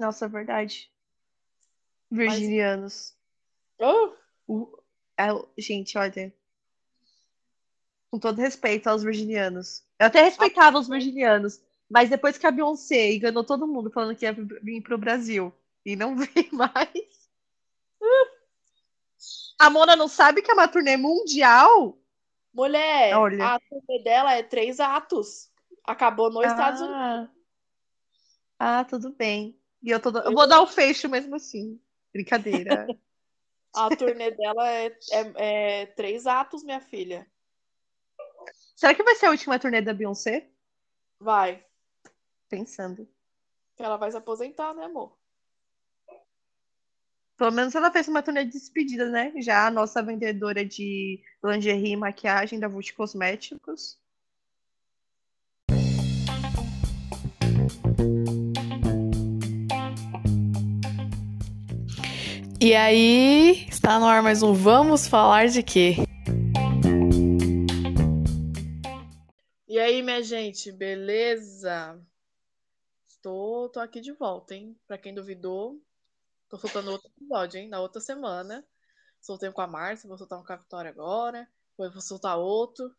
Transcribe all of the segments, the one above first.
Nossa, é verdade. Virginianos. Oh, O- é gente, olha. Com todo respeito aos virginianos. Eu até respeitava os virginianos, mas depois que a Beyoncé enganou todo mundo falando que ia vir pro Brasil e não veio mais. A Mona não sabe que é uma turnê mundial? mulher, Olha. a turnê dela é três atos. Acabou nos Estados Unidos. Ah, ah, tudo bem. E eu, tô... eu vou dar o fecho mesmo assim. Brincadeira. A turnê dela é, é, é três atos, minha filha. Será que vai ser a última turnê da Beyoncé? Vai. Pensando. Ela vai se aposentar, né, amor? Pelo menos ela fez uma turnê de despedida, né? Já a nossa vendedora de lingerie e maquiagem da Vult Cosméticos. E aí, está no ar mais um Vamos Falar de Quê? E aí, minha gente, beleza? Estou, tô aqui de volta, hein? Pra quem duvidou, tô soltando outro episódio, hein? Na outra semana. Soltei um com a Márcia, vou soltar um com a Vitória agora, depois vou soltar outro.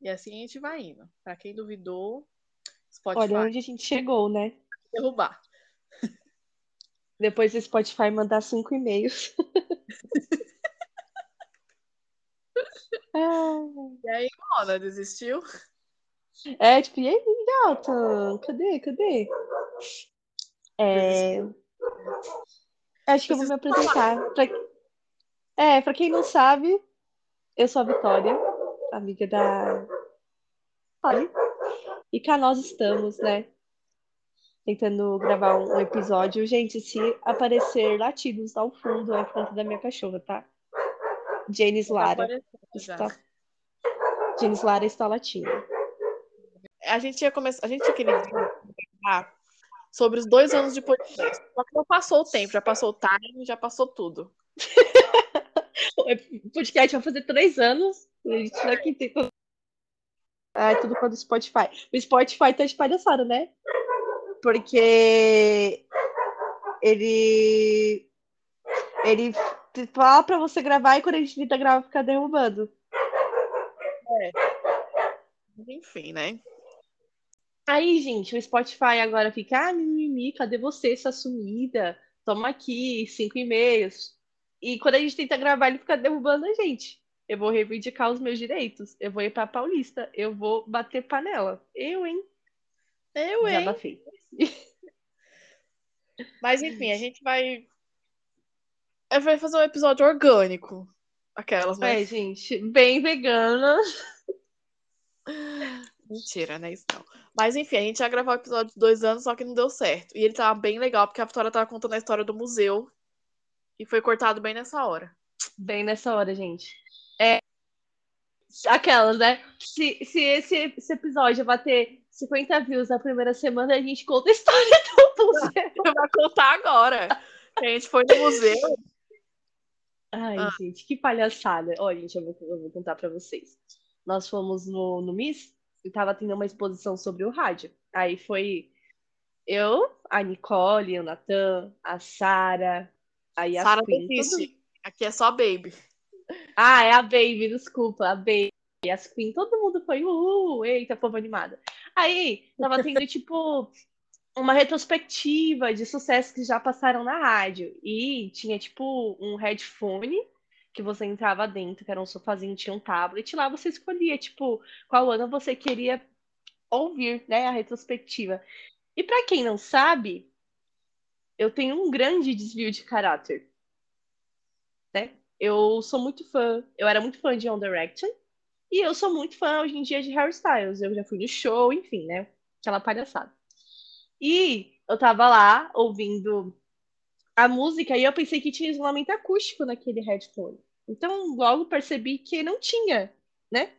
E assim a gente vai indo. Pra quem duvidou, Spotify Olha onde a gente chegou, né? derrubar. Depois do Spotify mandar cinco e-mails. E aí, Mona, desistiu? É, tipo, e aí, gata? Cadê? Cadê? É... Acho que eu vou me apresentar. Pra... É, pra quem não sabe, eu sou a Vitória, amiga da Olha. E cá nós estamos, né? Tentando gravar um episódio. Gente, se aparecer latidos ao fundo, é conta da minha cachorra, tá? Janis Tá Lara está. Janis Lara está latindo. A gente ia começar, a gente ia querer sobre os dois anos de podcast. Só que não passou o tempo, já passou o time, já passou tudo. O podcast vai fazer três anos. A gente que tem. Ah, é tudo quando o Spotify. O Spotify tá de palhaçada, né? Porque ele. Ele fala pra você gravar e quando a gente tenta gravar, fica derrubando. Enfim, né? Aí, gente, o Spotify agora fica, ah, mimimi, cadê você, sua sumida? Toma aqui, cinco e-mails. E quando a gente tenta gravar, ele fica derrubando a gente. Eu vou reivindicar os meus direitos. Eu vou ir pra Paulista. Eu vou bater panela. Eu, hein? Eu, hein? Desabafei. Mas enfim, a gente vai. é, Vai fazer um episódio orgânico. Aquelas, né? É, gente, bem vegana. Mentira, né? Isso não. Mas enfim, a gente ia gravar o episódio de dois anos, só que não deu certo. E ele tava bem legal, porque a Vitória tava contando a história do museu. E foi cortado bem nessa hora. Bem nessa hora, gente. É. Aquelas, né? Se, se esse, esse episódio bater 50 views na primeira semana, a gente conta a história do museu. Vai contar agora. A gente foi no museu. Ai, Ah. gente, que palhaçada. Olha, gente, eu vou, eu vou contar pra vocês. Nós fomos no, no MIS e tava tendo uma exposição sobre o rádio. Aí foi eu, a Nicole, o Natan, a Sara, a Sara todo- desiste. Aqui é só baby. Ah, é a Baby, desculpa, a Baby. Yasmin, todo mundo foi, uhul, eita, povo animado. Aí, tava tendo, tipo, uma retrospectiva de sucessos que já passaram na rádio. E tinha, tipo, um headphone que você entrava dentro, que era um sofazinho, tinha um tablet. Lá você escolhia, tipo, qual ano você queria ouvir, né, a retrospectiva. E pra quem não sabe, eu tenho um grande desvio de caráter, né? Eu sou muito fã, eu era muito fã de One Direction, e eu sou muito fã hoje em dia de Harry Styles. Eu já fui no show, enfim, né? Aquela palhaçada. E eu tava lá ouvindo a música e eu pensei que tinha isolamento acústico naquele headphone. Então, logo percebi que não tinha, né?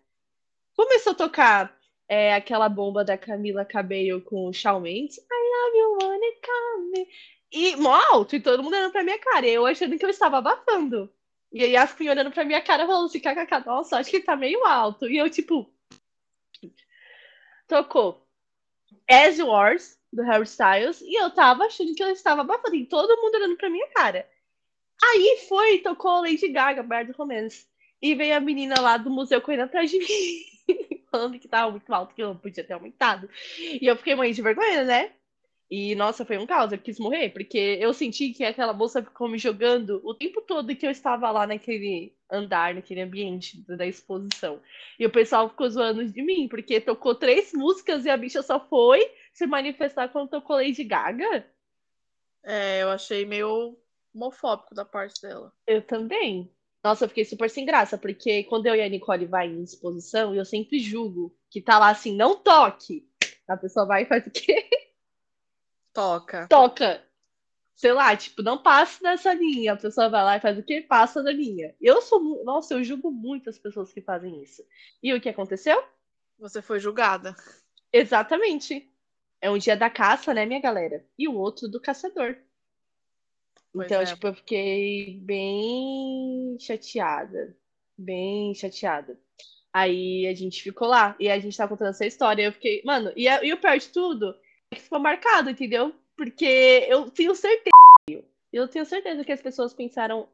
Começou a tocar é, aquela bomba da Camila Cabello com o Shawn Mendes. I love you, come. E mó alto, e todo mundo olhando pra minha cara. Eu achando que eu estava abafando. E aí a Yasmin olhando pra minha cara falando assim, kkk, nossa, acho que tá meio alto. E eu, tipo, tocou As Wars, do Harry Styles e eu tava achando que eu estava abafando. E todo mundo olhando pra minha cara. Aí foi, tocou Lady Gaga, Bad Romance. E veio a menina lá do museu correndo atrás de mim, falando que tava muito alto, que eu não podia ter aumentado. E eu fiquei morrendo de vergonha, né? E, nossa, foi um caos, eu quis morrer, porque eu senti que aquela moça ficou me jogando o tempo todo que eu estava lá naquele andar, naquele ambiente da exposição. E o pessoal ficou zoando de mim, porque tocou três músicas e a bicha só foi se manifestar quando tocou Lady Gaga. É, eu achei meio homofóbico da parte dela. Eu também. Nossa, eu fiquei super sem graça, porque quando eu e a Nicole vai em exposição, eu sempre julgo que tá lá assim, não toque. A pessoa vai e faz o quê? Toca. Toca. Sei lá, tipo, não passe dessa linha. A pessoa vai lá e faz o quê? Passa da linha. Eu sou. Nossa, eu julgo muito as pessoas que fazem isso. E o que aconteceu? Você foi julgada. Exatamente. É um dia da caça, né, minha galera? E o outro do caçador. Pois Então, é. tipo, eu fiquei bem chateada. Bem chateada. Aí a gente ficou lá e a gente tá contando essa história. Eu fiquei, mano, e, e o pior de tudo que ficou marcado, entendeu? Porque eu tenho certeza, eu tenho certeza que as pessoas pensaram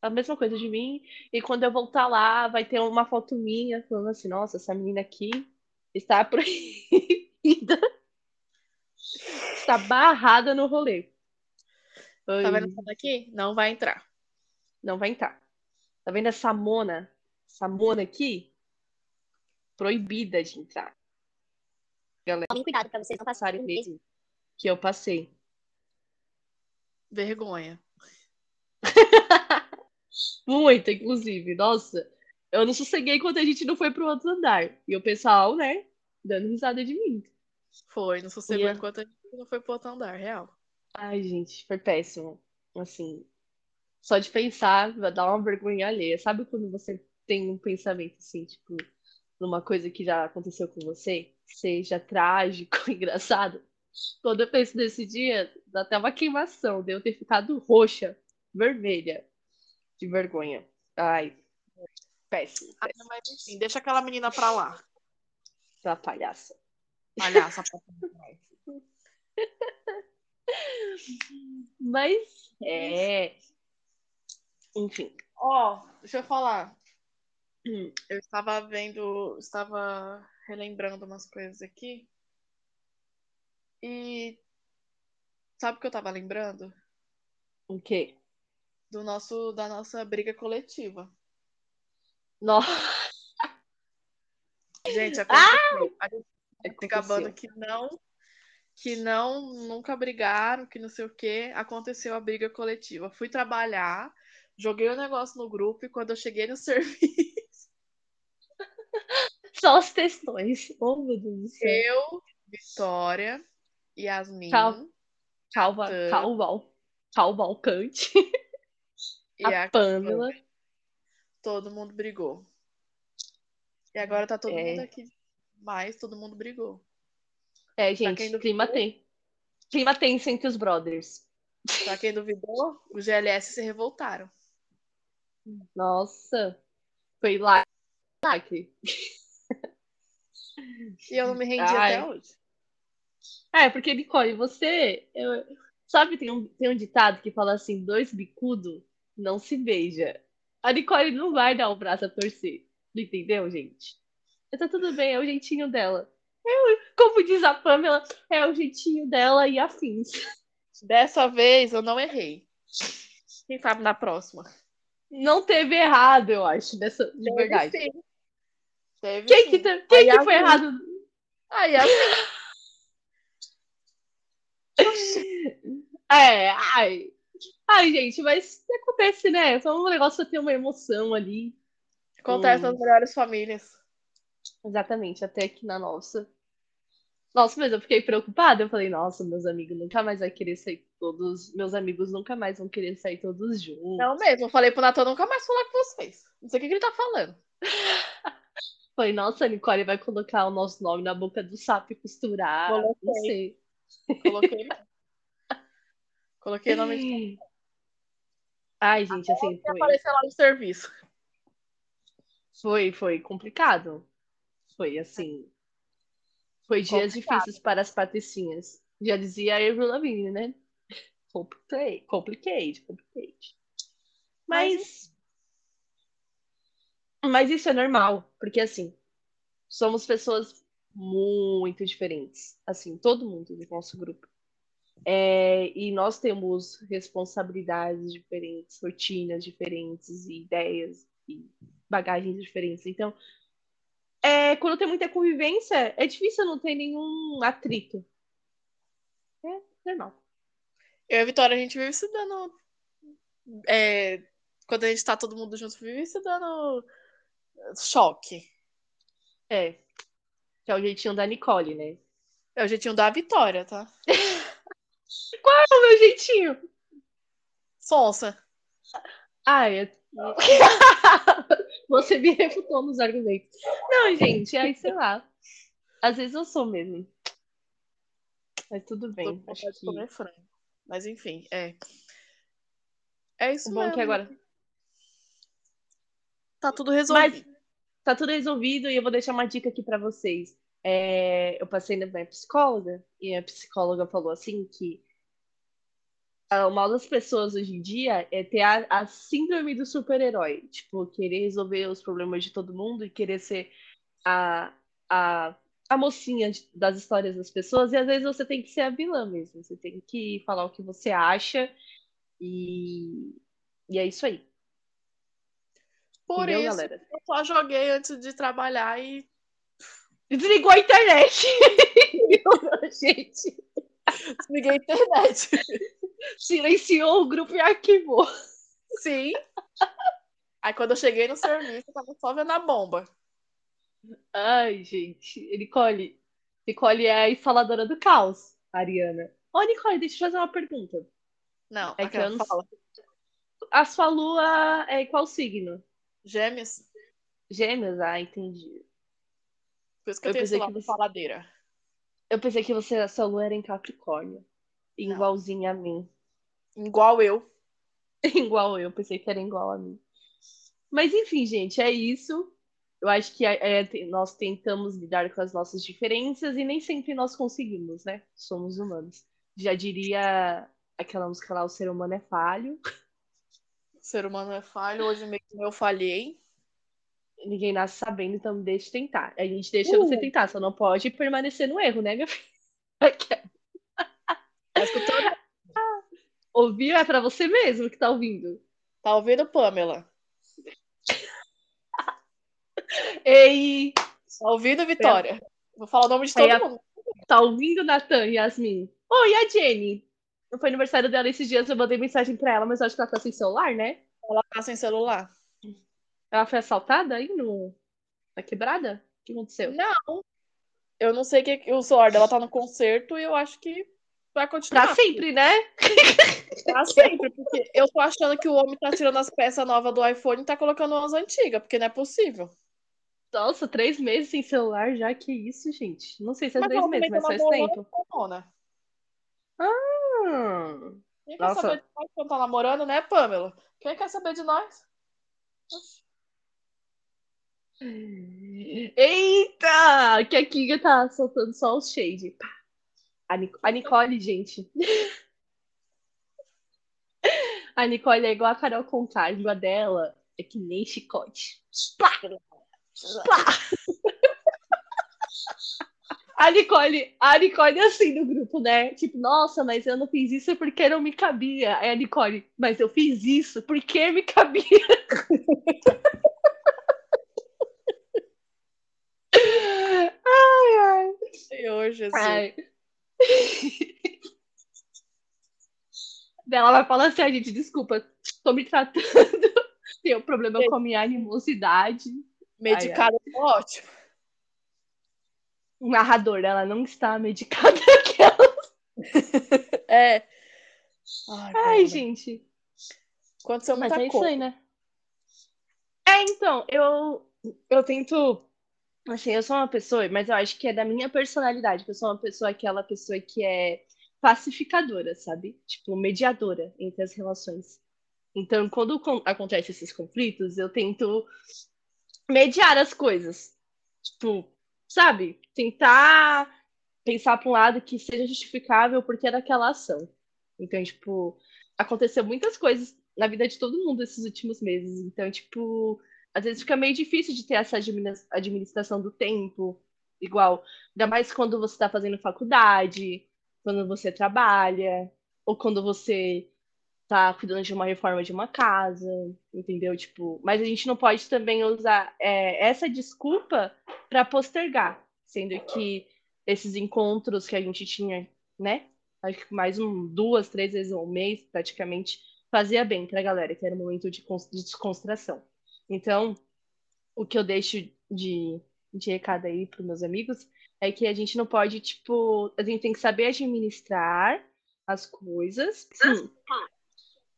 a mesma coisa de mim. E quando eu voltar lá, vai ter uma foto minha falando assim: nossa, essa menina aqui está proibida, está barrada no rolê. Tá Ai, vendo essa daqui? Não vai entrar. Não vai entrar. Tá vendo essa mona? Essa mona aqui? Proibida de entrar. Galera, Tomem cuidado pra vocês não passarem passarem mesmo que eu passei. Vergonha. Muito, inclusive. Nossa, eu não sosseguei quando a gente não foi pro outro andar. E o pessoal, né, dando risada de mim. Foi, não sossegou Ia. enquanto a gente não foi pro outro andar, real. Ai, gente, foi péssimo. Assim, só de pensar, vai dar uma vergonha alheia. Sabe quando você tem um pensamento assim, tipo, numa coisa que já aconteceu com você, seja trágico, engraçado? Quando eu penso nesse dia, dá até uma queimação de eu ter ficado roxa, vermelha, de vergonha. Ai, péssimo, Ah, péssimo, mas enfim, deixa aquela menina pra lá. pra palhaça. Palhaça. Mas, é. Enfim. Ó, deixa eu falar. Eu estava vendo, estava relembrando umas coisas aqui. E sabe o que eu tava lembrando? O quê? Do nosso, da nossa briga coletiva. Nossa, Gente, aconteceu. A gente acabando aconteceu. que não, que não, nunca brigaram, que não sei o quê. Aconteceu a briga coletiva. Fui trabalhar, joguei o negócio no grupo e quando eu cheguei no serviço, Só os textões. Oh, meu Deus do céu. eu, Vitória, Yasmin Calma. Calva, Tá. Calval. Calvalcante. e A a Pamela. todo mundo brigou. E agora tá todo É. mundo aqui. Mas todo mundo brigou. É, gente, clima tem. Clima tenso entre os brothers. Pra quem duvidou, os GLS se revoltaram. Nossa. Foi lá. Lacre. E eu não me rendi Ai. até hoje. É, porque, Nicole, você. eu- sabe, tem um, tem um ditado que fala assim: dois bicudos não se beija. A Nicole não vai dar o braço a torcer. Entendeu, gente? Tá tudo bem, é o jeitinho dela. É o- como diz a Pamela, é o jeitinho dela e afins. Dessa vez eu não errei. Quem sabe na próxima? Não teve errado, eu acho, dessa, de verdade. sim. Teve Quem que, te- quem que foi a- errado? Aí assim, É, ai. Ai, gente, mas acontece, né? Só um negócio ter uma emoção ali. acontece Hum. nas melhores famílias. Exatamente, até aqui na nossa. Nossa, mas eu fiquei preocupada. Eu falei, nossa, meus amigos nunca mais vai querer sair todos. Meus amigos nunca mais vão querer sair todos juntos. Não mesmo. Eu falei pro Natan nunca mais falar com vocês. Não sei o que, que ele tá falando. Falei, nossa, a Nicole vai colocar o nosso nome na boca do sapo e costurar. Não Coloquei. sei. Coloquei. Coloquei o nome de Ai, gente, assim, foi, aparecer lá no serviço. foi, foi complicado. Foi assim. Foi dias Complicado. difíceis para as patricinhas. Já dizia a Avril Lavigne, né? Complicate, complicate, complicate. Mas, mas isso é normal, porque assim, somos pessoas muito diferentes. Assim, todo mundo do nosso grupo. É, e nós temos responsabilidades diferentes, rotinas diferentes, e ideias e bagagens diferentes. Então, é, quando tem muita convivência, é difícil não ter nenhum atrito. É normal. Eu e a Vitória, a gente vive se dando. é, quando a gente tá todo mundo junto, vive se dando choque. É. Que é o jeitinho da Nicole, né? É o jeitinho da Vitória, tá? É o meu jeitinho. Sonsa. Ah, é. Você me refutou nos argumentos. Não, gente, aí sei lá. Às vezes eu sou mesmo. Mas tudo Tô bem. com Acho que comer frango. Mas enfim, é. É isso o bom é mesmo. que agora. Tá tudo resolvido. Mas tá tudo resolvido e eu vou deixar uma dica aqui pra vocês. É, eu passei na minha psicóloga e a psicóloga falou assim que ah, o mal das pessoas hoje em dia é ter a, a síndrome do super-herói. Tipo, querer resolver os problemas de todo mundo e querer ser a, a, a mocinha das histórias das pessoas. E às vezes você tem que ser a vilã mesmo. Você tem que falar o que você acha e, e é isso aí. Por Entendeu, isso, galera? eu só joguei antes de trabalhar e Desligou a internet. Gente, desliguei a internet. silenciou o grupo e arquivou. Sim. Aí quando eu cheguei no serviço, eu tava só vendo a bomba. Ai, gente. Nicole. Nicole é a instaladora do caos, Ariana. Ô, Nicole, deixa eu fazer uma pergunta. Não, É que eu não- fala. A sua lua é qual signo? Gêmeos. Gêmeos? Ah, entendi. Por isso que eu, Eu pensei que você- faladeira. Eu pensei que você, a sua lua era em Capricórnio. Não. Igualzinha a mim. Igual eu. Igual eu, pensei que era igual a mim. Mas enfim, gente, é isso. Eu acho que é, é, nós tentamos lidar com as nossas diferenças e nem sempre nós conseguimos, né? Somos humanos. Já diria aquela música lá, o ser humano é falho. O ser humano é falho. Hoje mesmo eu falhei. Ninguém nasce sabendo, então deixa tentar. A gente deixa você Uh. tentar, só não pode permanecer no erro, né, minha filha? Tá escutando? Ouvir é pra você mesmo que tá ouvindo. Tá ouvindo, Pamela? Ei, Tá ouvindo, Vitória? Vou falar o nome de todo a- mundo. tá ouvindo, Natan, Yasmin? Oi, a Jenny? Não foi aniversário dela esses dias, eu mandei mensagem pra ela, mas eu acho que ela tá sem celular, né? Ela tá sem celular. Ela foi assaltada aí no... na quebrada? O que aconteceu? Não. Eu não sei que o celular dela tá no concerto e eu acho que vai continuar. Pra sempre, né? Pra sempre, porque eu tô achando que o homem tá tirando as peças novas do iPhone e tá colocando umas antigas, porque não é possível. Nossa, três meses sem celular já, que isso, gente. Não sei se é Mas três meses, mas faz tempo. Mona. Hum. Quem quer Nossa. saber de nós quando tá namorando, né, Pamela? Quem quer saber de nós? Eita! Que a Kinga tá soltando só os shade. Pá. A, Nic- a Nicole, gente. A Nicole é igual a Carol Conká. A língua dela é que nem chicote. Plá! Plá! A Nicole, a Nicole é assim no grupo, né? Tipo, nossa, mas eu não fiz isso porque não me cabia. Aí a Nicole, mas eu fiz isso porque me cabia. Ai, ai. Senhor Jesus. Ai. Ela vai falar assim, "Ai, gente, desculpa, tô me tratando, tenho problema com a minha animosidade. Medicada é ótimo. Narrador, ela não está medicada aquela. É. Ai, Ai, gente, Aconteceu mas muita é isso aí, né? É, então, eu, eu tento, assim, eu sou uma pessoa, mas eu acho que é da minha personalidade, que eu sou uma pessoa, aquela pessoa que é pacificadora, sabe? Tipo, mediadora entre as relações. Então, quando con- acontecem esses conflitos, eu tento mediar as coisas. Tipo, sabe? Tentar pensar para um lado que seja justificável porque é daquela ação. Então, tipo, aconteceu muitas coisas na vida de todo mundo esses últimos meses. Então, tipo, às vezes fica meio difícil de ter essa administração do tempo, igual, ainda mais quando você está fazendo faculdade, quando você trabalha, ou quando você tá cuidando de uma reforma de uma casa, entendeu? Tipo, mas a gente não pode também usar é, essa desculpa para postergar, sendo que esses encontros que a gente tinha, né? Acho que mais um, duas, três vezes ao mês, praticamente, fazia bem para a galera, que era um momento de, de descontração. Então, o que eu deixo de, de recado aí para meus amigos é que a gente não pode, tipo, a gente tem que saber administrar as coisas sim,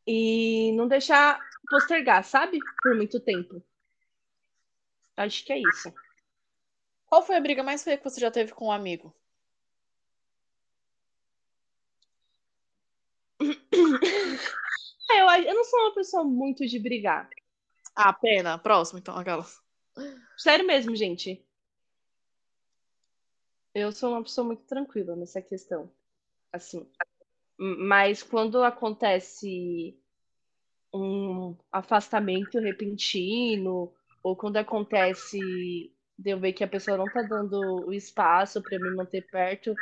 e não deixar postergar, sabe? Por muito tempo. Acho que é isso. Qual foi a briga mais feia que você já teve com um amigo? eu, eu não sou uma pessoa muito de brigar. Ah, pena. Próximo, então, aquelas. Sério mesmo, gente. Eu sou uma pessoa muito tranquila nessa questão. Assim. Mas quando acontece um afastamento repentino, ou quando acontece de eu ver que a pessoa não tá dando o espaço para me manter perto,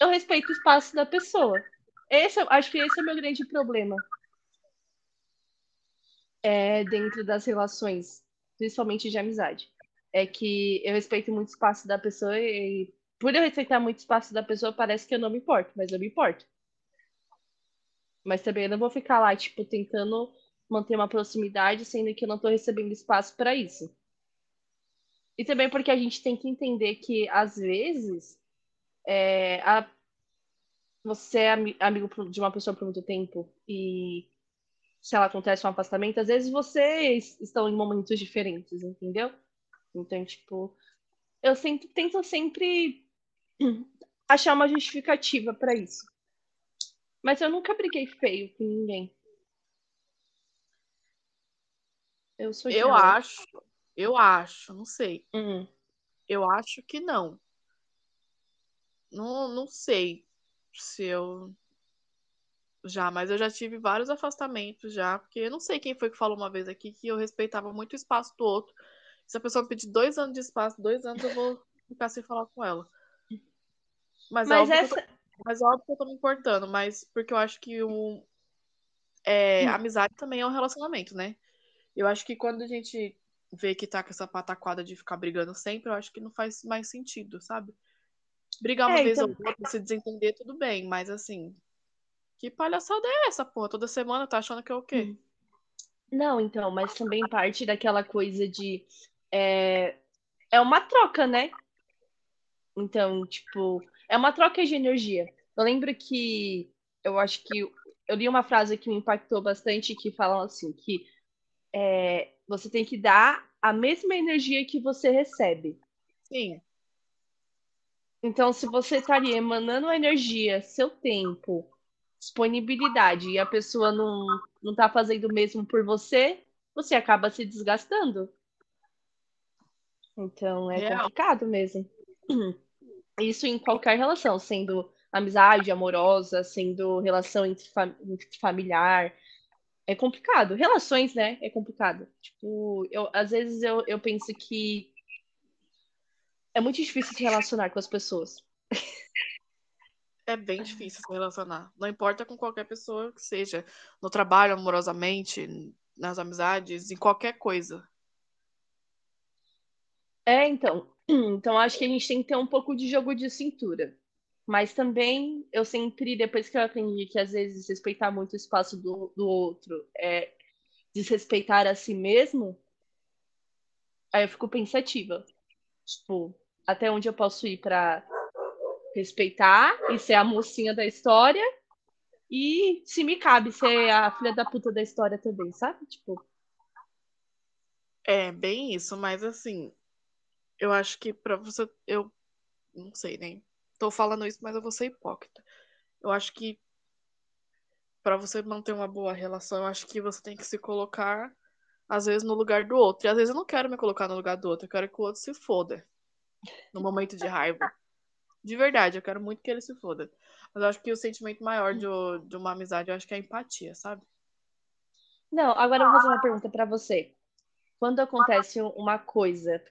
eu respeito o espaço da pessoa. Esse, acho que esse é o meu grande problema. É, dentro das relações, principalmente de amizade. É que eu respeito muito o espaço da pessoa e por eu respeitar muito espaço da pessoa, parece que eu não me importo, mas eu me importo. Mas também eu não vou ficar lá, tipo, tentando manter uma proximidade, sendo que eu não tô recebendo espaço para isso. E também porque a gente tem que entender que, às vezes, é, a, você é amigo de uma pessoa por muito tempo e se ela acontece um afastamento, às vezes vocês estão em momentos diferentes, entendeu? Então, tipo, eu sempre, tento sempre achar uma justificativa para isso. Mas eu nunca briguei feio com ninguém. Eu sou Eu acho, eu acho, não sei. Uhum. Eu acho que não. Não, não sei se eu já, mas eu já tive vários afastamentos já, porque eu não sei quem foi que falou uma vez aqui que eu respeitava muito o espaço do outro. Se a pessoa pedir dois anos de espaço, dois anos eu vou ficar sem falar com ela. Mas, mas é óbvio, essa... tô, mas é óbvio que eu tô me importando, mas porque eu acho que o, é, hum. amizade também é um relacionamento, né? Eu acho que quando a gente vê que tá com essa pataquada de ficar brigando sempre, eu acho que não faz mais sentido, sabe? Brigar uma é, vez então... ou outra, se desentender, tudo bem, mas assim, que palhaçada é essa, porra? Toda semana tá achando que é o quê? Hum. Não, então, mas também parte daquela coisa de. É, é uma troca, né? Então, tipo, é uma troca de energia. Eu lembro que eu acho que eu li uma frase que me impactou bastante que fala assim que é, você tem que dar a mesma energia que você recebe. Sim. Então, se você estaria emanando energia, seu tempo, disponibilidade, e a pessoa não, não tá fazendo o mesmo por você, você acaba se desgastando. Então, é Real. complicado mesmo. Isso em qualquer relação, sendo amizade amorosa, sendo relação entre, familiar, é complicado. Relações, né? É complicado. Tipo, eu, às vezes eu, eu penso que é muito difícil se relacionar com as pessoas. É bem difícil se relacionar. Não importa com qualquer pessoa que seja. No trabalho, amorosamente, nas amizades, em qualquer coisa. É, então. Então acho que a gente tem que ter um pouco de jogo de cintura. Mas também eu sempre, depois que eu aprendi que às vezes respeitar muito o espaço do, do outro é desrespeitar a si mesmo, aí eu fico pensativa. Tipo, até onde eu posso ir para respeitar e ser a mocinha da história e se me cabe ser a filha da puta da história também, sabe? Tipo. É, bem isso, mas assim, eu acho que para você, eu não sei nem. Tô falando isso, mas eu vou ser hipócrita. Eu acho que para você manter uma boa relação, eu acho que você tem que se colocar, às vezes, no lugar do outro. E às vezes eu não quero me colocar no lugar do outro, eu quero que o outro se foda. no momento de raiva. De verdade, eu quero muito que ele se foda. Mas eu acho que o sentimento maior de, de uma amizade, eu acho que é a empatia, sabe? Não, agora eu vou fazer uma pergunta pra você. Quando acontece uma coisa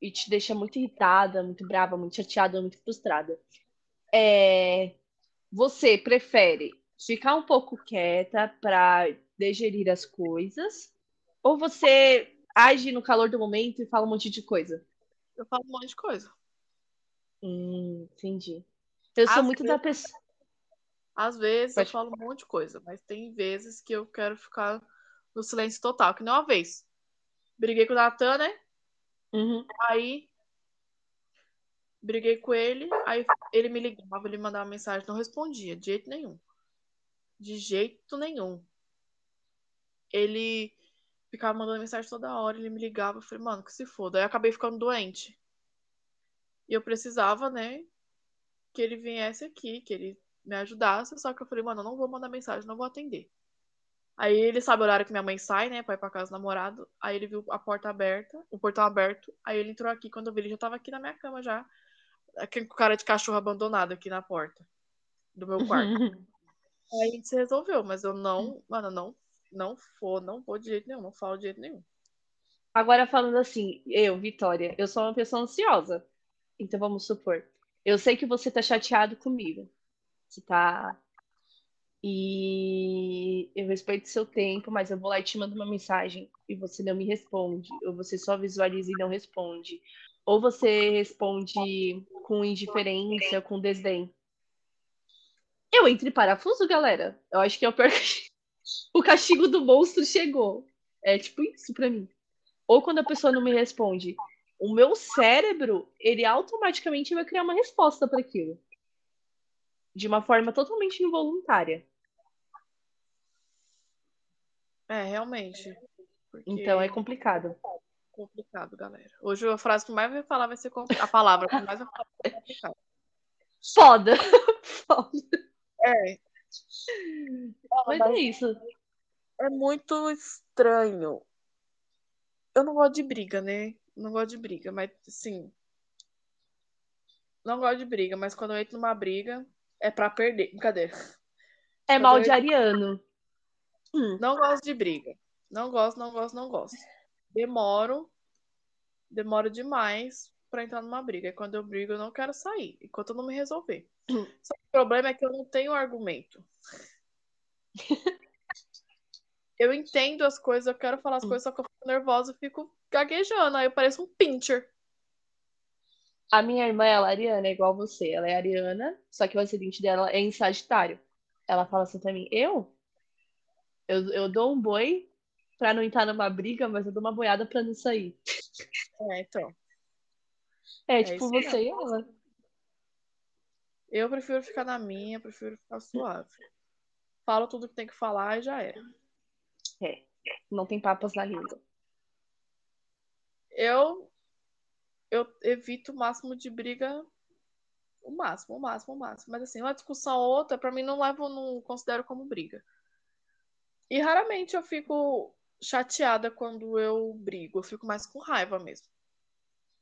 e te deixa muito irritada, muito brava, muito chateada, muito frustrada, é, você prefere ficar um pouco quieta pra digerir as coisas ou você age no calor do momento e fala um monte de coisa? Eu falo um monte de coisa. Hum, entendi. Eu sou Às muito da pessoa. Às vezes Pode- eu falo um monte de coisa, mas tem vezes que eu quero ficar no silêncio total, que nem uma vez. Briguei com o Natan, né? Uhum. Aí briguei com ele, aí ele me ligava, ele mandava mensagem, não respondia, de jeito nenhum. De jeito nenhum. Ele ficava mandando mensagem toda hora, ele me ligava, eu falei, mano, que se foda. Aí eu acabei ficando doente. E eu precisava, né, que ele viesse aqui, que ele me ajudasse, só que eu falei, mano, eu não vou mandar mensagem, não vou atender. Aí ele sabe o horário que minha mãe sai, né, pra ir pra casa do namorado. Aí ele viu a porta aberta, o portão aberto. Aí ele entrou aqui, quando eu vi, ele já tava aqui na minha cama já. Aquele cara de cachorro abandonado aqui na porta do meu quarto. Aí a gente se resolveu, mas eu não, mano, não, não for, não vou de jeito nenhum, não falo de jeito nenhum. Agora falando assim, eu, Vitória, eu sou uma pessoa ansiosa. Então vamos supor, eu sei que você tá chateado comigo. Você tá. E eu respeito seu tempo, mas eu vou lá e te mando uma mensagem e você não me responde. Ou você só visualiza e não responde. Ou você responde com indiferença, com desdém. Eu entro em parafuso, galera. Eu acho que é o pior. O castigo do monstro chegou. É tipo isso pra mim. Ou quando a pessoa não me responde, o meu cérebro, ele automaticamente vai criar uma resposta para aquilo. De uma forma totalmente involuntária. É, realmente. Porque Então é complicado. complicado, galera. Hoje a frase que mais vai falar vai ser compli- a palavra que mais vai falar vai ser complicado. Foda! Foda. É. Mas é isso. É muito estranho. Eu não gosto de briga, né? Não gosto de briga, mas assim. Não gosto de briga, mas quando eu entro numa briga, é pra perder. Brincadeira. É mal de ariano. Não gosto de briga. Não gosto, não gosto, não gosto. Demoro. Demoro demais pra entrar numa briga. E quando eu brigo, eu não quero sair. Enquanto eu não me resolver. Só que o problema é que eu não tenho argumento. Eu entendo as coisas, eu quero falar as coisas, só que eu fico nervosa e fico gaguejando. Aí eu pareço um pincher. A minha irmã, ela é ariana, é igual você. Ela é ariana, só que o acidente dela é em Sagitário. Ela fala assim pra mim, eu? Eu, eu dou um boi pra não entrar numa briga, mas eu dou uma boiada pra não sair. É, então. É, É tipo você e ela. Eu prefiro ficar na minha, prefiro ficar suave. Falo tudo que tem que falar e já era. É, não tem papas na língua. Eu eu evito o máximo de briga, o máximo, o máximo, o máximo. Mas assim, uma discussão ou outra, pra mim não levo, não considero como briga. E raramente eu fico chateada quando eu brigo, eu fico mais com raiva mesmo.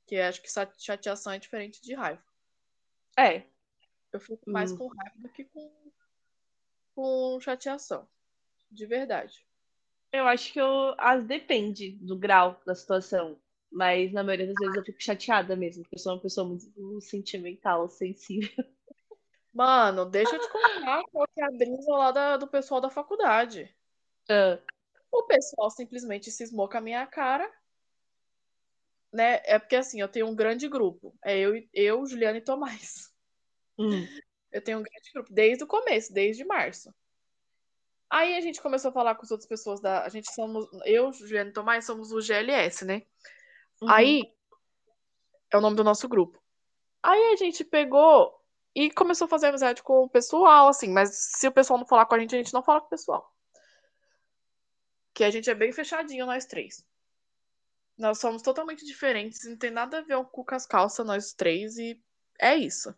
Que acho que chateação é diferente de raiva. É, Eu fico mais Hum. com raiva do que com, com chateação. De verdade. eu acho que eu, as, depende do grau da situação. Mas na maioria das vezes eu fico chateada mesmo, porque eu sou uma pessoa muito sentimental, sensível. Mano, deixa eu te contar qual que é a brisa lá da- do pessoal da faculdade. Ah, O pessoal simplesmente cismou com a minha cara, né? É porque assim, eu tenho um grande grupo. É eu, eu Juliana e Tomás. hum, Eu tenho um grande grupo desde o começo, desde março. Aí a gente começou a falar com as outras pessoas da. A gente somos. Eu, Juliana e Tomás, somos o GLS, né? uhum. Aí é o nome do nosso grupo. Aí a gente pegou e começou a fazer amizade com o pessoal, assim, mas se o pessoal não falar com a gente, a gente não fala com o pessoal. Que a gente é bem fechadinho, nós três. Nós somos totalmente diferentes, não tem nada a ver cu com as calças, nós três, e é isso.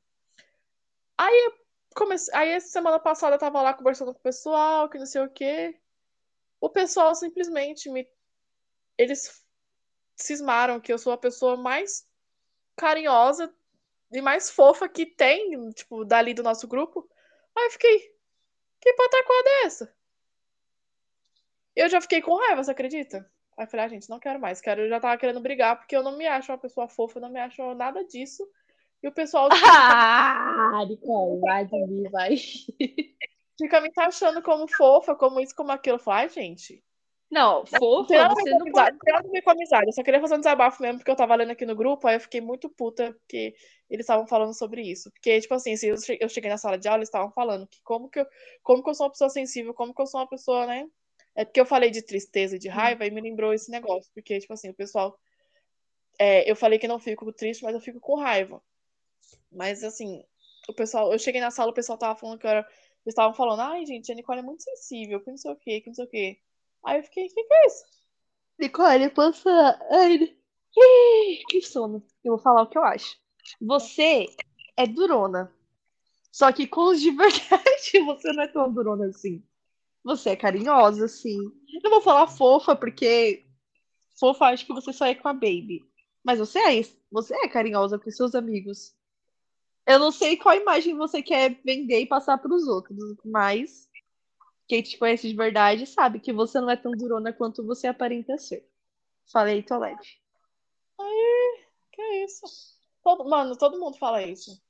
Aí, comece... Aí essa semana passada eu tava lá conversando com o pessoal, que não sei o quê. O pessoal simplesmente me. Eles cismaram que eu sou a pessoa mais carinhosa e mais fofa que tem, tipo, dali do nosso grupo. Aí eu fiquei, que pataquada é essa? Eu já fiquei com raiva, você acredita? Aí eu falei, ah, gente, não quero mais. Quero, eu já tava querendo brigar, porque eu não me acho uma pessoa fofa, eu não me acho nada disso. E o pessoal Ah, Nicole, vai vai. fica me taxando como fofa, como isso, como aquilo. Eu falo, ai, gente. Não, Não fofa, a você não pode. não tem nada a ver com amizade. Eu só queria fazer um desabafo mesmo, porque eu tava lendo aqui no grupo, aí eu fiquei muito puta, porque eles estavam falando sobre isso. Porque, tipo assim, eu cheguei na sala de aula, eles estavam falando que como que eu, como que eu sou uma pessoa sensível, como que eu sou uma pessoa, né? É porque eu falei de tristeza e de raiva e me lembrou esse negócio. Porque, tipo assim, o pessoal. é, eu falei que não fico triste, mas eu fico com raiva. Mas, assim, o pessoal. Eu cheguei na sala, o pessoal tava falando que eu era. Eles estavam falando, ai, gente, a Nicole é muito sensível, que não sei o quê, que não sei o quê. Aí eu fiquei, o que, que é isso? Nicole, posso. Ai, que sono. Eu vou falar o que eu acho. Você é durona. Só que com os de verdade, você não é tão durona assim. Você é carinhosa, sim. Não vou falar fofa, porque fofa acho que você só é com a Baby. Mas você é, você é carinhosa com seus amigos. Eu não sei qual imagem você quer vender e passar para os outros, mas quem te conhece de verdade sabe que você não é tão durona quanto você aparenta ser. Falei, tô leve. Aí, que é isso? Todo, mano, todo mundo fala isso.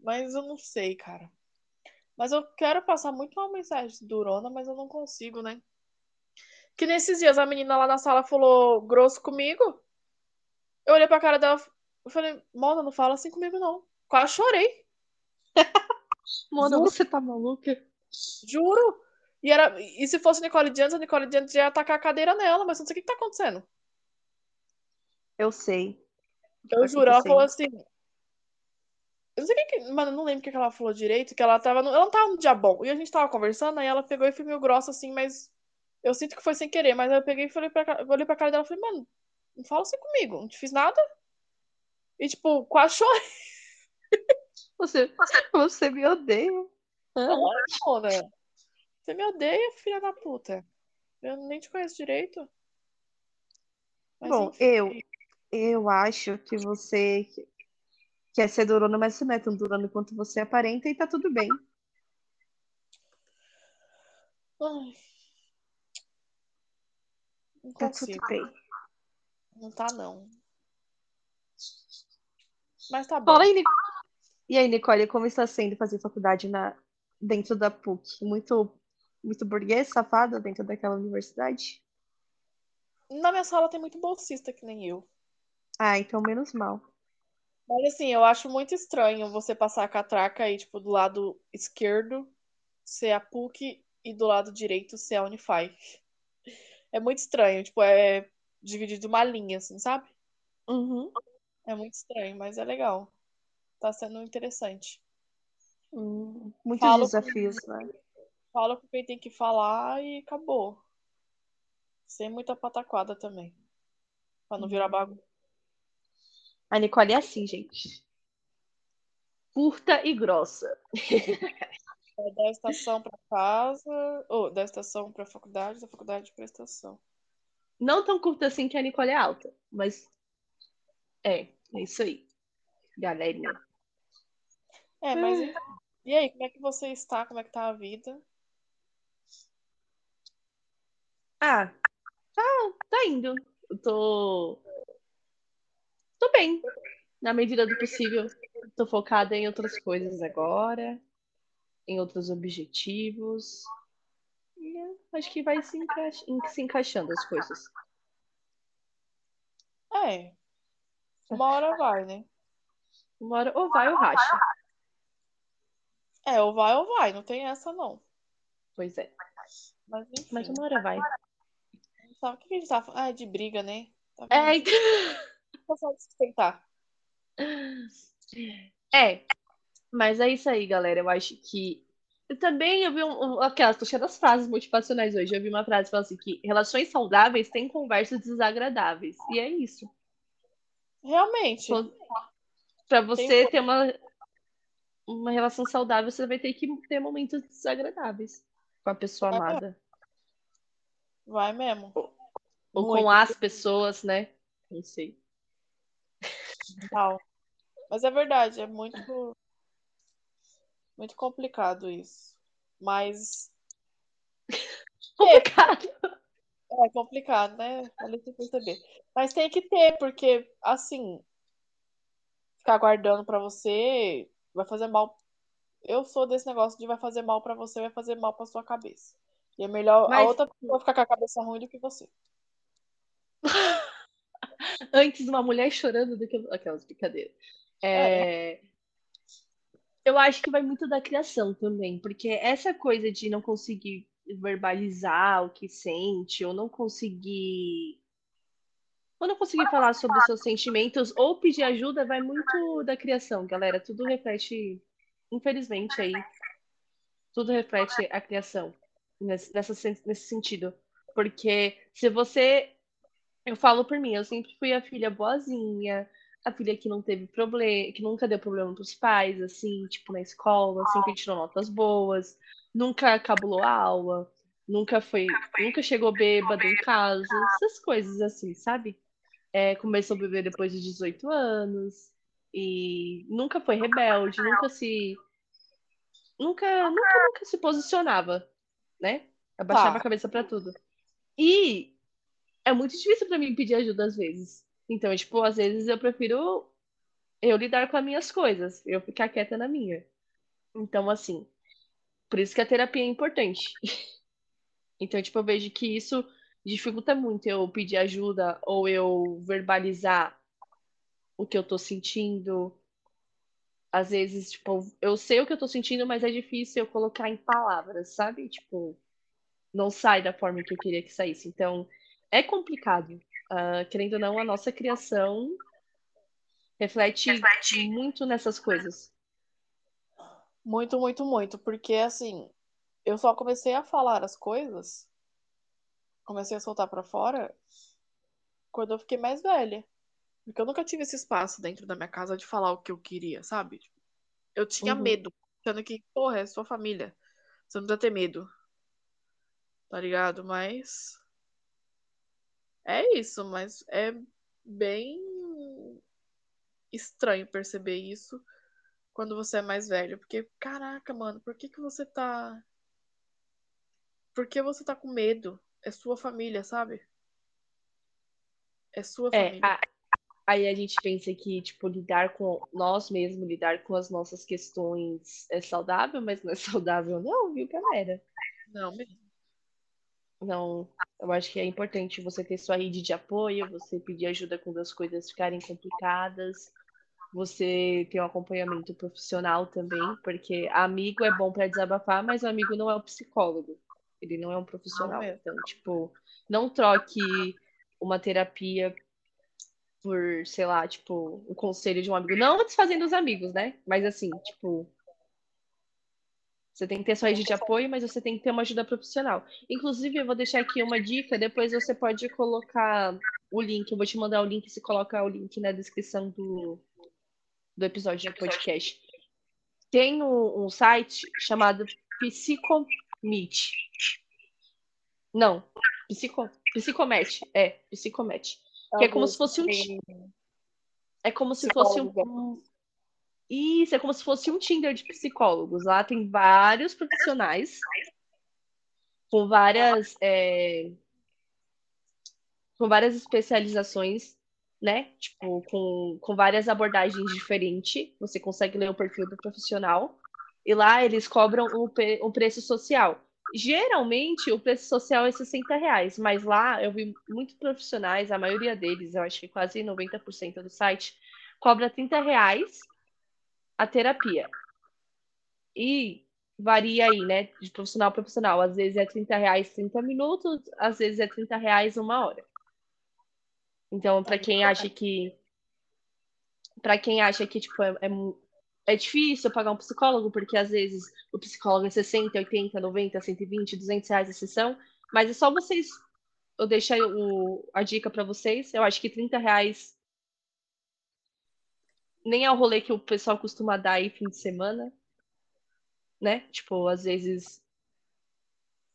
Mas eu não sei, cara. Mas eu quero passar muito uma mensagem durona, mas eu não consigo, né? Que nesses dias a menina lá na sala falou grosso comigo. Eu olhei pra cara dela eu falei, Mona, não fala assim comigo, não. Quase chorei, Mona, Juro. você tá maluca? juro. E, era, e se fosse Nicole Diante, a Nicole Diante ia tacar a cadeira nela, mas eu não sei o que, que tá acontecendo. Eu sei. Eu Tá juro, ela falou assim. Eu não sei o que, que. Mano, eu não lembro o que ela falou direito, que ela tava. No, ela não tava no dia bom. E a gente tava conversando, aí ela pegou e foi meio grossa assim, mas. Eu sinto que foi sem querer, mas eu peguei e falei pra, eu olhei pra cara dela e falei, mano, não fala assim comigo, não te fiz nada. E, tipo, quase chorei, Você, você me odeia. Ah, Mona. Você me odeia, filha da puta. Eu nem te conheço direito. Mas Bom, enfim. eu, eu acho que você quer ser durona, mas você não é tão durona quanto você aparenta e tá tudo bem. Ai. Não Tá tudo bem. Não tá, não. Mas tá bom. Fala aí, E aí, Nicole, como está sendo fazer faculdade na, dentro da PUC? Muito, muito burguês, safado dentro daquela universidade? Na minha sala tem muito bolsista que nem eu. Ah, então menos mal. Mas assim, eu acho muito estranho você passar a catraca aí, tipo, do lado esquerdo ser a PUC e do lado direito ser a Unify. É muito estranho, tipo, é dividido uma linha, assim, sabe? Uhum. É muito estranho, mas é legal. Tá sendo interessante. Hum, muitos desafios, né? Fala com quem tem que falar e acabou. Sem muita pataquada também. Pra não virar bagunça. A Nicole é assim, gente. Curta e grossa. É da estação pra casa, ou da estação pra faculdade, da faculdade pra estação. Não tão curta assim que a Nicole é alta, mas é, é isso aí. Galerinha. É, mas enfim. E aí, como é que você está? Como é que tá a vida? Ah, tá, tá indo. Eu tô. Tô bem. Na medida do possível. Tô focada em outras coisas agora, em outros objetivos. Acho que vai se, se encaixando as coisas. É. Uma hora vai, né? Uma hora ou vai ou racha. É, ou vai ou vai, não tem essa não. Pois é. Mas enfim. Mas uma hora vai. Tá, o que a gente tá falando? Ah, é de briga, né? Tá É, vendo? De sustentar. É, mas é isso aí, galera. Eu acho que. Eu também eu vi um, um- aquelas, tô cheia das frases motivacionais hoje. Eu vi uma frase que fala assim que relações saudáveis têm conversas desagradáveis. E é isso. Realmente. Para você ter uma, uma relação saudável, você vai ter que ter momentos desagradáveis com a pessoa Vai amada. Vai mesmo. Ou Muito. com as pessoas, né? Não sei. Mental. Mas é verdade, é muito. Muito complicado isso. Mas. Complicado. É complicado, né? Ali você perceber. Mas tem que ter, porque, assim, ficar guardando pra você vai fazer mal. Eu sou desse negócio de vai fazer mal pra você, vai fazer mal pra sua cabeça. E é melhor a Mas- outra pessoa ficar com a cabeça ruim do que você. Antes uma mulher chorando do que aquelas brincadeiras. É, Eu acho que vai muito da criação também, porque essa coisa de não conseguir verbalizar o que sente, ou não conseguir. Ou não conseguir falar sobre os seus sentimentos, ou pedir ajuda, vai muito da criação, galera. Tudo reflete, infelizmente, aí. Tudo reflete a criação nesse, nesse sentido. Porque se você. Eu falo por mim, eu sempre fui a filha boazinha, a filha que não teve problema, que nunca deu problema pros pais, assim, tipo, na escola, sempre tirou notas boas, nunca cabulou a aula, nunca foi, nunca chegou bêbado em casa, essas coisas assim, sabe? É, começou a beber depois de 18 anos e nunca foi rebelde, nunca se nunca, nunca, nunca se posicionava, né? Abaixava Tá. a cabeça pra tudo. E é muito difícil pra mim pedir ajuda às vezes. Então, tipo, às vezes eu prefiro eu lidar com as minhas coisas, eu ficar quieta na minha. Então, assim, por isso que a terapia é importante. Então, tipo, eu vejo que isso dificulta muito eu pedir ajuda ou eu verbalizar o que eu tô sentindo. Às vezes, tipo, eu sei o que eu tô sentindo, mas é difícil eu colocar em palavras, sabe? Tipo, não sai da forma que eu queria que saísse. Então, é complicado. Ah, querendo ou não, a nossa criação reflete muito nessas coisas. Muito, muito, muito. Porque, assim, eu só comecei a falar as coisas, comecei a soltar pra fora quando eu fiquei mais velha. Porque eu nunca tive esse espaço dentro da minha casa de falar o que eu queria, sabe? Eu tinha Uhum. medo, achando que, porra, é sua família. Você não precisa ter medo. Tá ligado? Mas. É isso, mas é bem estranho perceber isso quando você é mais velho. Porque, caraca, mano, por que que você tá. Por que você tá com medo? É sua família, sabe? É sua É, família. a- aí a gente pensa que, tipo, lidar com nós mesmos, lidar com as nossas questões é saudável, mas não é saudável, não, viu, galera? Não, mesmo. Não, eu acho que é importante você ter sua rede de apoio, você pedir ajuda quando as coisas ficarem complicadas, você ter um acompanhamento profissional também, porque amigo é bom para desabafar, mas o amigo não é um psicólogo, ele não é um profissional. mesmo. Então, tipo, não troque uma terapia por, sei lá, tipo, o conselho de um amigo. Não desfazendo os amigos, né? Mas assim, tipo, você tem que ter sua rede de apoio, mas você tem que ter uma ajuda profissional. Inclusive, eu vou deixar aqui uma dica, depois você pode colocar o link, eu vou te mandar o link, você coloca o link na descrição do, do episódio do podcast. Tem um, um site chamado Psicomeet. Não, Psico, Psicomet, é, Psicomet. Que é como se fosse um É como se fosse um- Isso, é como se fosse um Tinder de psicólogos. Lá tem vários profissionais com várias, é, com várias especializações, né? Tipo, com, com várias abordagens diferentes. Você consegue ler o perfil do profissional. E lá eles cobram um, um preço social. Geralmente o preço social é 60 reais, mas lá eu vi muitos profissionais, a maioria deles, eu acho que quase 90% do site, cobra 30 reais a terapia. E varia aí, né? De profissional a profissional. Às vezes é 30 reais 30 minutos, às vezes é 30 reais uma hora. Então, para quem acha que. Para quem acha que, tipo, é, é, é difícil pagar um psicólogo, porque às vezes o psicólogo é 60, 80, 90, 120, 200 reais a sessão, mas é só vocês. Eu deixei o, a dica para vocês. Eu acho que 30 reais nem é o rolê que o pessoal costuma dar aí fim de semana, né? Tipo, às vezes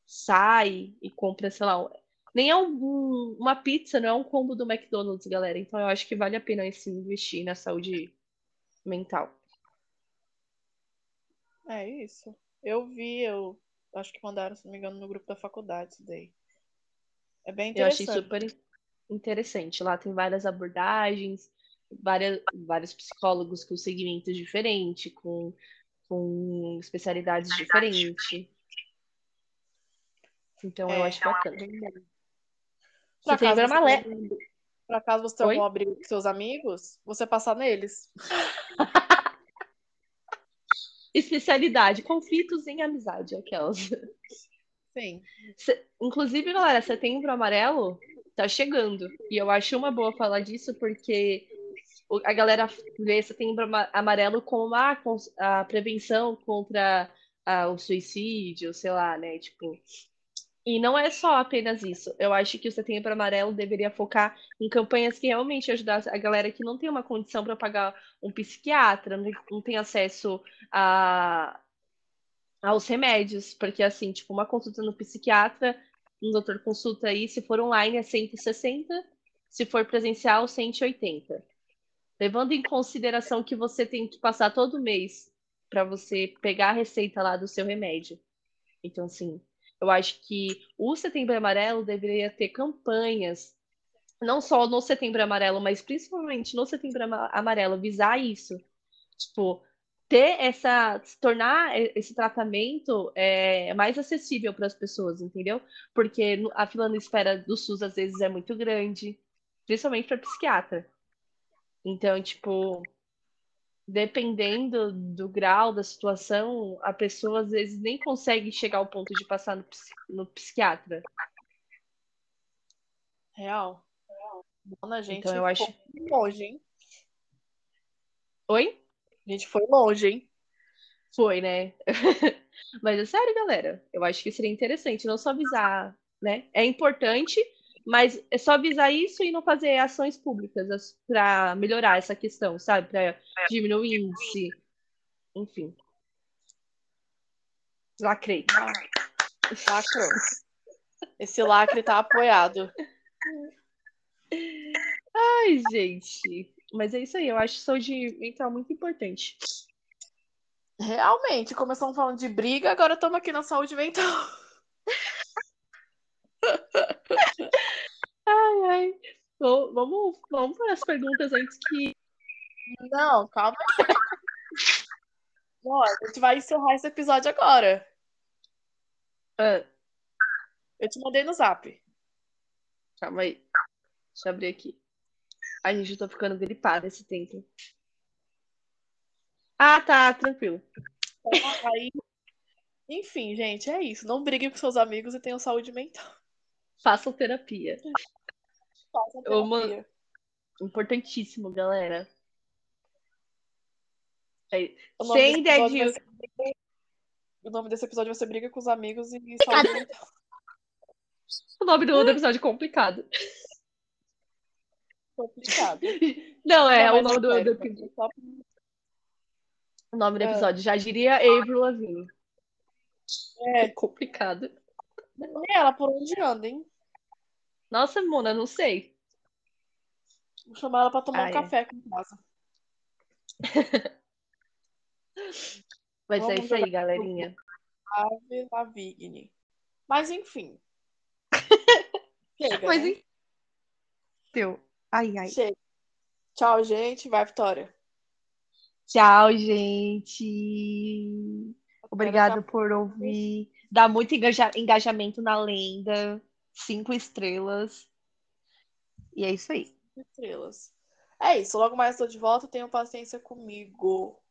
sai e compra, sei lá, nem é um- um- uma pizza, não é um combo do McDonald's, galera. Então eu acho que vale a pena esse investir na saúde mental. É isso. Eu vi, eu acho que mandaram, se não me engano, no grupo da faculdade isso daí. É bem Eu achei interessante. super interessante. Lá tem várias abordagens, várias, vários psicólogos com segmentos diferentes, com, com especialidades diferentes. Então eu É, acho bacana. Bom. Você Brahma você Le- Por acaso você tem Oi? alguma briga com seus amigos, você passar neles. Especialidade, conflitos em amizade, aquelas. Sim. Cê- Inclusive, galera, setembro amarelo tá chegando. E eu acho uma boa falar disso porque a galera vê setembro ama- amarelo como a, a prevenção contra ah, o suicídio, sei lá, né? Tipo. E não é só apenas isso. Eu acho que o Setembro Amarelo deveria focar em campanhas que realmente ajudassem a galera que não tem uma condição para pagar um psiquiatra, não tem acesso a, aos remédios, porque assim, tipo, uma consulta no psiquiatra, um doutor consulta aí, se for online é 160, se for presencial 180. Levando em consideração que você tem que passar todo mês para você pegar a receita lá do seu remédio. Então, assim, eu acho que o Setembro Amarelo deveria ter campanhas, não só no Setembro Amarelo, mas principalmente no Setembro Ama- Amarelo, visar isso. Tipo, ter essa, tornar esse tratamento é, mais acessível para as pessoas, entendeu? Porque a fila de espera do SUS às vezes é muito grande, principalmente para psiquiatra. Então, tipo, dependendo do grau da situação, a pessoa às vezes nem consegue chegar ao ponto de passar no, psi- no psiquiatra. Real. Mano, a gente Então, eu acho. foi longe, hein? Oi? A gente foi longe, hein? Foi, né? Mas é sério, galera. Eu acho que seria interessante não só avisar, né? É importante, mas é só avisar isso e não fazer ações públicas para melhorar essa questão, sabe? Para diminuir o índice. Enfim. Lacrei. Lacrou. Esse lacre tá apoiado. Ai, gente. Mas é isso aí. Eu acho saúde mental muito importante. Realmente, começamos falando de briga, agora estamos aqui na saúde mental. Ai, Vamos, vamos para as perguntas antes que. Não, calma. Ó, a gente vai encerrar esse episódio agora. Ah, Eu te mandei no zap. calma aí. Deixa eu abrir aqui. Ai, gente, tô ficando gripada esse tempo. Ah, tá, tranquilo. Então, aí... Enfim, gente, é isso. Não brigue com seus amigos e tenham saúde mental. Façam terapia. Mano, terapia. Importantíssimo, galera. É, Sem episódio dedinho. vai ser O nome desse episódio vai ser Briga com os Amigos e Saúde. O nome do do episódio é complicado. Complicado. Não, é Não, o nome do, do episódio. só- O nome do É. episódio. Já diria Avril Lavigne. É, É complicado. ela por onde anda, hein? Nossa, Mona, não sei. Vou chamar ela pra tomar Ah, um é. café aqui em casa. Mas é Vamos isso aí, galerinha. Ave Lavigne. Mas enfim. Chega, Mas né? enfim. Deu. Ai, ai. Chega. Tchau, gente. Vai, Vitória. Tchau, gente. Obrigada por ouvir. Dá muito engaja- engajamento na lenda. Cinco estrelas. E é isso aí. Estrelas. É isso. Logo mais estou de volta. Tenham paciência comigo.